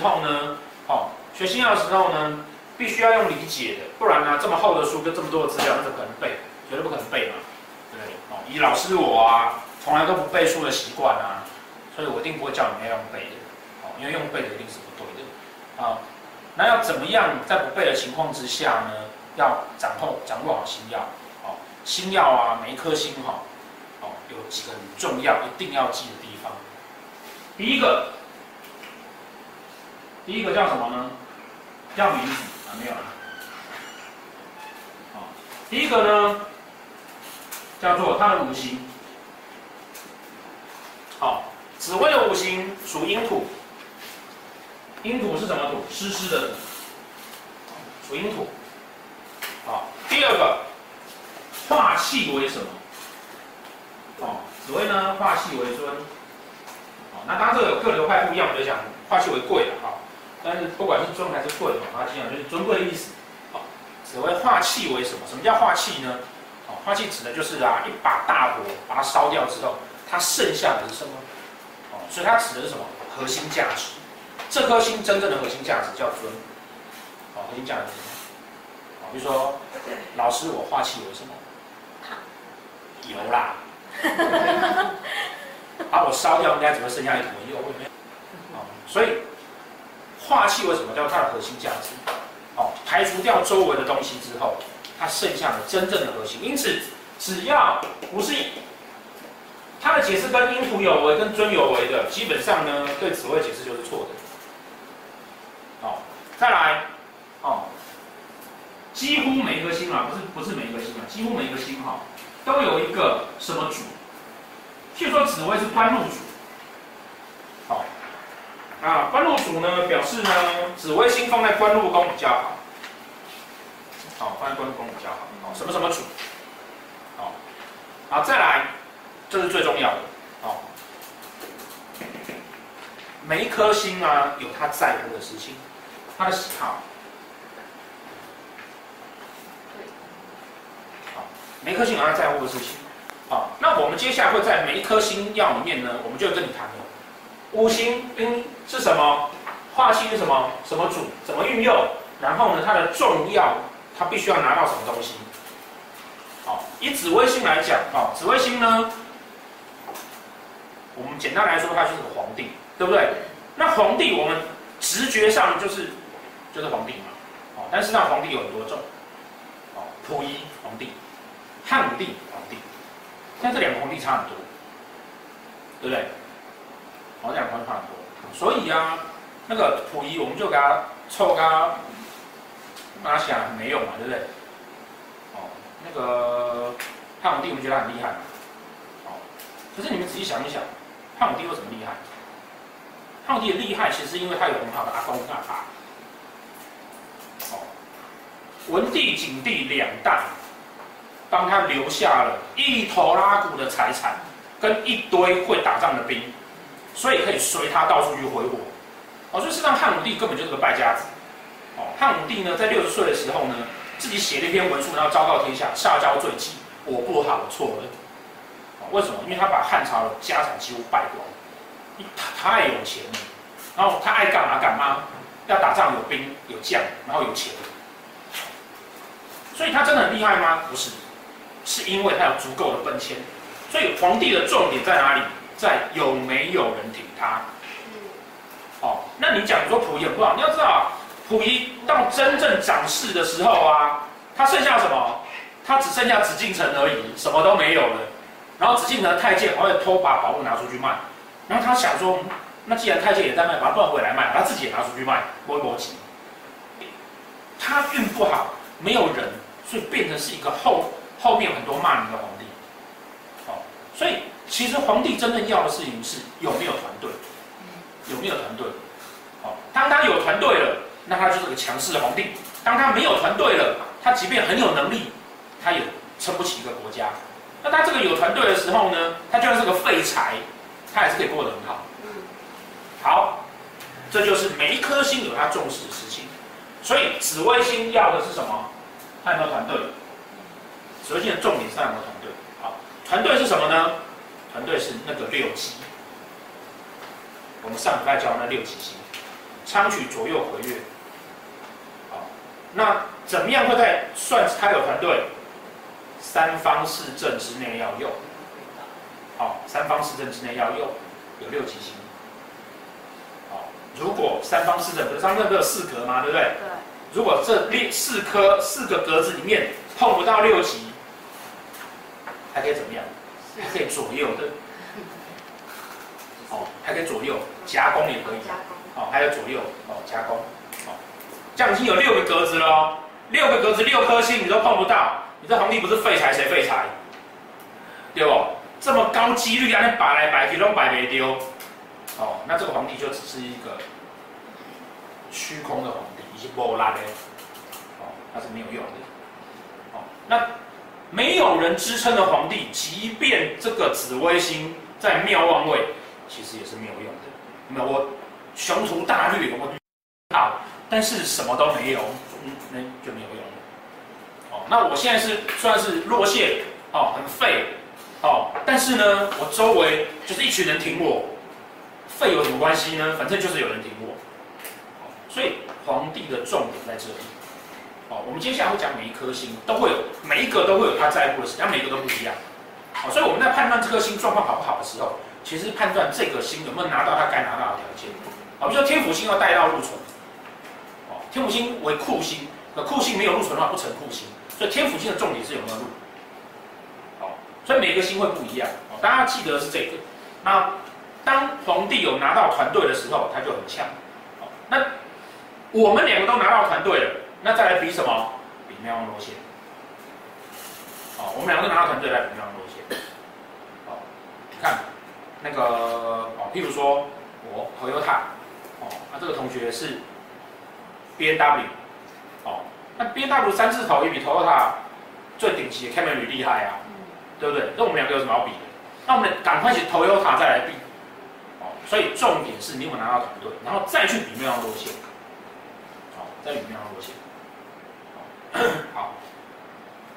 学星曜的时候呢，哦，学星曜的时候呢，必须要用理解的，不然呢，这么厚的书跟这么多的资料，那怎么可能背？绝对不可能背嘛，对不对？哦，以老师我啊，从来都不背书的习惯啊，所以我一定不会叫你们要用背的，哦，因为用背的一定是不对的，啊，那要怎么样在不背的情况之下呢，要掌控掌握好星曜，哦，星曜啊，每一颗星哈，哦，有几个很重要一定要记的地方，第一个。第一个叫什么呢？叫名字啊，没有了。好，第一个呢，叫做它的五行。好，紫薇的五行属阴土。阴土是什么土？湿湿的土，属阴土。好，第二个，化气为什么？好，紫薇呢，化气为尊。好，那当然这个有各流派不一样，我就讲化气为贵了哈。但是不管是尊还是贵，它基本上就是尊贵的意思。好，所谓化气为什么？什么叫化气呢？哦，化气指的就是啊，一把大火把它烧掉之后，它剩下的是什么？哦，所以它指的是什么？核心价值。这颗心真正的核心价值叫尊。好，核心价值是什么？好，比如说，老师我化气为什么？油啦。把我烧掉，应该只会剩下一坨油。哦，所以。化气为什么叫它的核心价值？哦，排除掉周围的东西之后，它剩下的真正的核心。因此，只要不是它的解释跟因土有为、跟尊有为的，基本上呢，对紫微解释就是错的。哦，再来，哦，几乎每一颗星啊，不是不是每一颗星啊，几乎每一个星哈、都有一个什么主？譬如说紫微是官禄主。啊，官禄主呢，表示呢，紫微星放在官禄宫比较好。好、哦，放在官禄宫比较好。好、哦，什么什么主？好、哦，好，再来，这是最重要的。好、哦，每一颗星啊，有他在乎的事情，他的喜好。好，每颗星有他在乎的事情。好，那我们接下来会在每一颗星曜里面呢，我们就跟你谈了。五行嗯是什么？化气是什么？什么主？怎么运用？然后呢，它的重要，它必须要拿到什么东西？好，以紫微星来讲，啊，紫微星呢，我们简单来说，它就是皇帝，对不对？那皇帝我们直觉上就是就是皇帝嘛，哦，但是那皇帝有很多种，哦，溥仪皇帝、汉武帝皇帝，像这两个皇帝差很多，对不对？好，这两块差很多，所以啊，那个溥仪我们就给他凑个拿起来没用嘛，对不对？哦，那个汉武帝我们觉得很厉害，哦，可是你们仔细想一想，汉武帝为什么厉害？汉武帝的厉害其实因为他有很好的阿公阿爸，哦，文帝、景帝两代帮他留下了一头拉骨的财产跟一堆会打仗的兵。所以可以随他到处去挥霍，哦，所以实际上汉武帝根本就是个败家子，哦，汉武帝呢在六十岁的时候呢，自己写了一篇文书，然后昭告天下，下诏罪己，我不好，我错了，哦，为什么？因为他把汉朝的家产几乎败光，他太有钱了，然后他爱干嘛干嘛，要打仗有兵有将，然后有钱，所以他真的很厉害吗？不是，是因为他有足够的本钱，所以皇帝的重点在哪里？在有没有人挺他？哦，那你讲说溥仪很不好，你要知道，溥仪到真正掌事的时候啊，他剩下什么？他只剩下紫禁城而已，什么都没有了。然后紫禁城的太监还会偷把宝物拿出去卖。然后他想说，那既然太监也在卖，把宝物也来卖，他自己也拿出去卖，不会逻辑。他运不好，没有人，所以变成是一个后后面很多骂名的皇帝。哦，所以。其实皇帝真正要的事情是有没有团队，有没有团队？好，当他有团队了，那他就是个强势的皇帝；当他没有团队了，他即便很有能力，他也撑不起一个国家。那他这个有团队的时候呢，他就算是个废柴，他也是可以过得很好。好，这就是每一颗星有他重视的事情。所以紫微星要的是什么？他有没有团队？紫微星的重点是他有没有团队？好，团队是什么呢？团队是那个六级，我们上礼拜教那六级星，昌曲左右回月。好，那怎么样会在算他有团队？三方四正之内要用。好，三方四正之内要用，有六级星。好，如果三方四正，不是三方不是四格吗？对不对？对。如果这六四颗四个格子里面碰不到六级，还可以怎么样？还可以左右的。哦，还可以左右夹攻也可以。哦，还有左右哦夹攻。哦，这样已经有六个格子了哦，六个格子六颗星你都碰不到，你这皇帝不是废柴谁废柴？对不？这么高几率啊，那摆来摆去都摆没丢。哦，那这个皇帝就只是一个虚空的皇帝，一些波拉的。哦，那是没有用的。哦，那没有人支撑的皇帝，即便这个紫微星在庙旺位。其实也是没有用的，那我雄图大略，我好，但是什么都没有，嗯，那就没有用了。哦，那我现在是算是落线，哦，很废，哦，但是呢，我周围就是一群人挺我，废有什么关系呢？反正就是有人挺我。所以皇帝的重点在这里。哦，我们接下来会讲每一颗星都会有，每一个都会有他在乎的事，但每一个都不一样。哦，所以我们在判断这颗星状况好不好的时候。其实判断这个星有没有拿到他该拿到的条件，啊，比如说天府星要带到禄存，哦，天府星为库星，那库星没有禄存的话不成库星，所以天府星的重点是有没有禄，哦，所以每个星会不一样，哦，大家记得是这个。那当皇帝有拿到团队的时候，他就很强，哦，那我们两个都拿到团队了，那再来比什么？比庙旺落线，哦，我们两个都拿到团队来比庙旺落线，哦，你看。那个哦，譬如说我 Toyota 哦，那这个同学是 B N W，哦，那 B N W 三字头也比 Toyota 最顶级的 Camry 厉害啊，对不对？那我们两个有什么好比的？那我们赶快去 Toyota 再来比哦。所以重点是你有没有拿到团队，然后再去比庙旺落线，好，再比庙旺落线。好，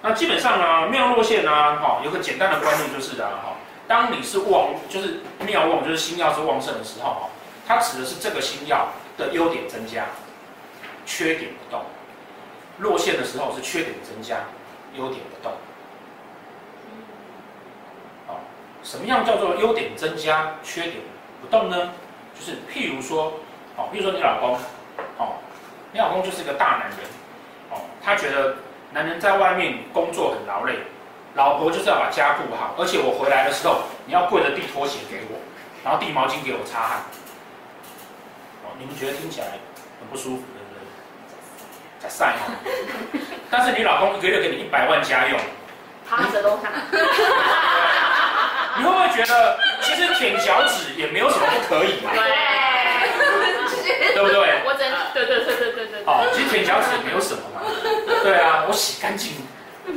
那基本上呢，妙落线呢，哈，有个简单的观念就是的哈。当你是旺，就是妙旺，就是星曜是旺盛的时候，它指的是这个星曜的优点增加，缺点不动。落线的时候是缺点增加，优点不动。好，什么样叫做优点增加，缺点不动呢？就是譬如说，哦，譬如说你老公，哦，你老公就是个大男人，他觉得男人在外面工作很劳累。老婆就是要把家顾好，而且我回来的时候，你要跪着递拖鞋给我，然后递毛巾给我擦汗。哦，你们觉得听起来很不舒服，对不对？在晒哈。但是你老公一个月给你一百万家用，趴着都看。你会不会觉得其实舔脚趾也没有什么不可以？对，对不对？对对对对对对。哦，其实舔脚趾也没有什么嘛。对啊，我洗干净。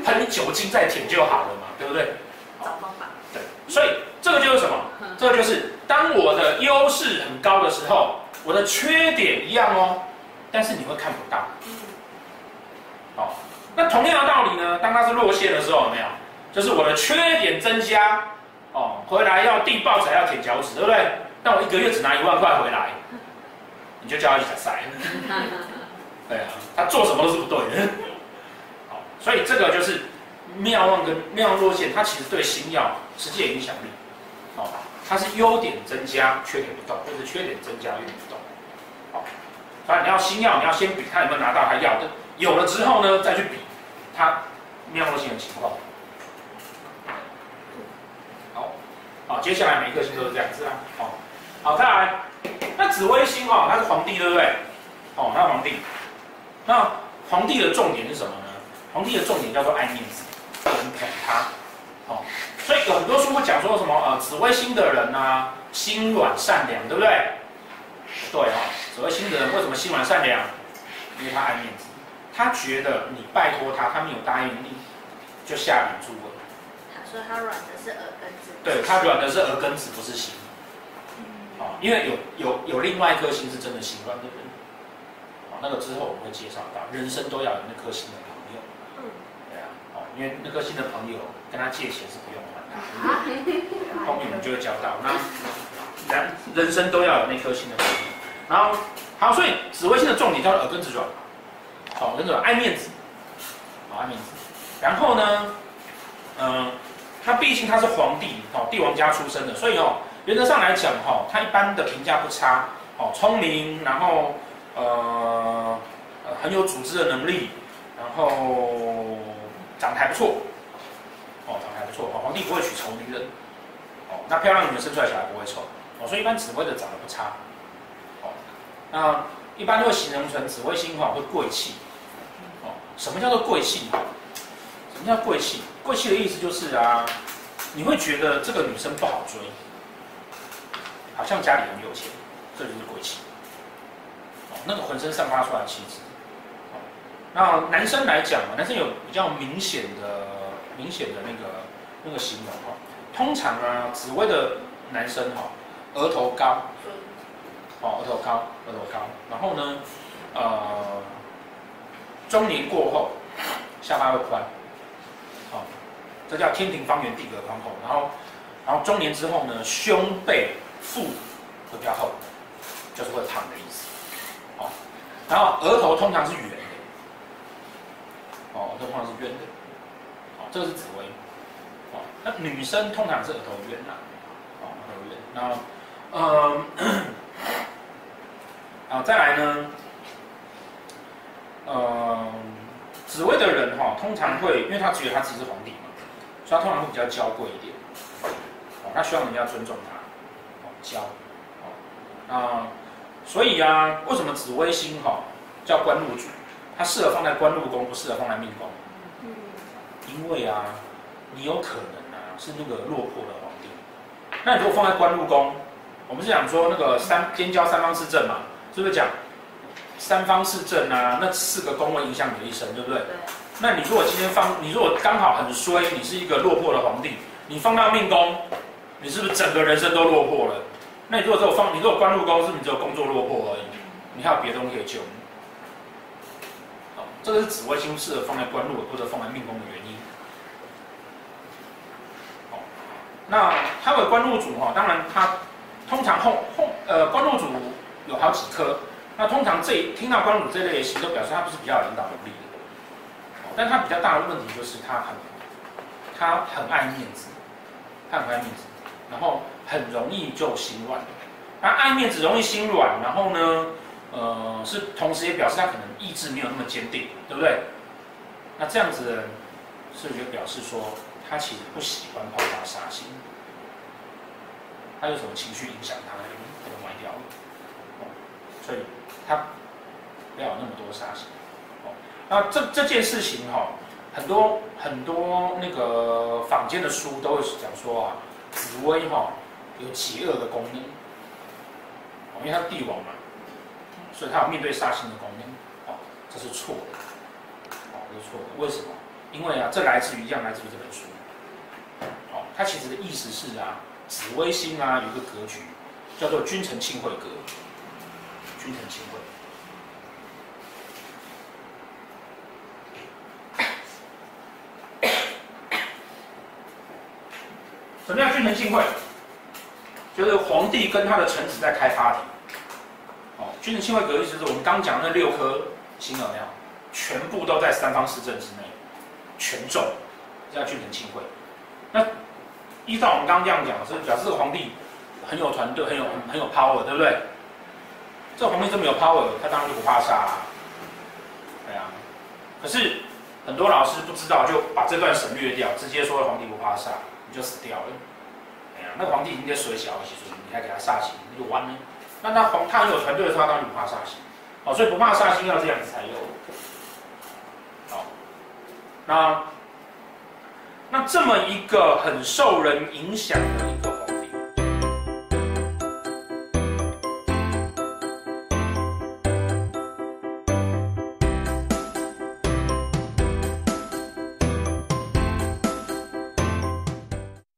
喷酒精再舔就好了嘛，对不对？找方法。对，所以这个就是什么？这个就是当我的优势很高的时候，我的缺点一样哦，但是你会看不到。哦，那同样的道理呢？当它是落线的时候，有没有？就是我的缺点增加，哦，回来要递报纸，还要舔脚趾，对不对？但我一个月只拿一万块回来，你就叫他去采塞。对啊，他做什么都是不对的。所以这个就是妙望跟庙旺落线，它其实对星曜实际的影响力，哦，它是优点增加，缺点不动，或者缺点增加，优点不动，好，反正你要星曜，你要先比看有没有拿到他要的，有了之后呢，再去比他庙旺落线的情况。好，好，接下来每一个星都是这样子啊，好，好，再来，那紫微星哦，他是皇帝，对不对？哦，那皇帝，那皇帝的重点是什么呢？皇帝的重点叫做爱面子，有人捧他，哦，所以有很多书会讲说什么呃，紫微星的人啊，心软善良，对不对？对啊、哦，紫微星的人为什么心软善良？因为他爱面子，他觉得你拜托他，他没有答应你，就下笔注了。他说他软的是耳根子。对，他软的是耳根子，不是心。哦，因为有有有另外一颗心是真的喜欢的人，啊，那个之后我们会介绍到，人生都要有那颗心的朋友。因为那颗心的朋友跟他借钱是不用还的，后面我们就会教到。那人人生都要有那颗心的。然后好，所以紫微星的重点叫做耳根子软，好，耳根子软爱面子，好爱面子。然后呢，嗯、呃，他毕竟他是皇帝，哦，帝王家出身的，所以哦，原则上来讲，哈，他一般的评价不差，哦，聪明，然后呃，很有组织的能力，然后长得还不错，哦，长得还不错，哦，皇帝不会娶丑女人，哦，那漂亮女人生出来小孩不会丑，哦，所以一般紫微的长得不差。哦那一般都会形容成紫微星哈会贵气，哦，什么叫做贵气？什么叫贵气？贵气的意思就是啊，你会觉得这个女生不好追，好像家里很有钱，这就是贵气。哦，那个浑身散发出来的气质。哦，那男生来讲，男生有比较明显的、明显的那个那个形容哈。通常啊，紫微的男生哈，额头高。哦，额头高，额头高，然后呢，呃，中年过后，下巴会宽，哦，这叫天庭方圆，地阁宽厚。然后，然后中年之后呢，胸背腹会比较厚，就是会胖的意思。哦，然后额头通常是圆的，哦，额头通常是圆的，哦，这个是紫薇。哦，那女生通常是额头圆呐，哦，额头圆。然后，呃。啊，再来呢，呃，紫薇的人哈，通常会，因为他觉得他自己是皇帝嘛，所以他通常会比较娇贵一点，哦，他希望人家尊重他，哦，娇，哦，啊，所以啊，为什么紫微星哈叫官禄主？它适合放在官禄宫，不适合放在命宫。嗯，因为啊，你有可能啊是那个落魄的皇帝，那你如果放在官禄宫，我们是讲说那个三天交三方四正嘛。是不是讲三方四正啊？那四个宫位影响你的一生，对不对？对。那你如果今天放，你如果刚好很衰，你是一个落魄的皇帝，你放到命宫，你是不是整个人生都落魄了？那你如果只有放，你如果官禄高，是你只有工作落魄而已？你还有别的东西可以救你。好，这个是紫微星适合放在官禄或者放在命宫的原因。好，那它为官禄主哈，当然它通常后后呃官禄主。有好几颗，那通常这听到官禄这类型，都表示他不是比较有领导能力的，但他比较大的问题就是他很，他很爱面子，他很爱面子，然后很容易就心软，那爱面子容易心软，然后呢，呃，是同时也表示他可能意志没有那么坚定，对不对？那这样子的人，是不是就表示说他其实不喜欢抛发杀心？他有什么情绪影响他，他就歪掉了。所以他不要有那么多杀心，哦，那这这件事情哈，很多很多那个坊间的书都会讲说啊，紫薇哈有极恶的功能，哦，因为他帝王嘛，所以他有面对杀星的功能，哦，这是错的，哦，这是错的，为什么？因为啊，这来自于一样来自于这本书，哦，它其实的意思是啊，紫微星啊有一个格局叫做君臣庆会格。君臣庆会，什么叫君臣庆会？就是皇帝跟他的臣子在开 party。哦，君臣亲会格意思是我们刚讲那六颗星有没有？全部都在三方四正之内，全中，这叫君臣亲会。那依照我们刚这样讲，是表示皇帝很有团队，很有很有 power，对不对？这皇帝这么有 power，他当然就不怕杀。对啊，可是很多老师不知道，就把这段省略掉，直接说皇帝不怕杀，你就死掉了。那皇帝已经在水小，其实你还给他煞星，那就完了。那他皇他很有团队的时候，他当然不怕煞星。哦，所以不怕煞星要这样子才有。好，那那这么一个很受人影响的。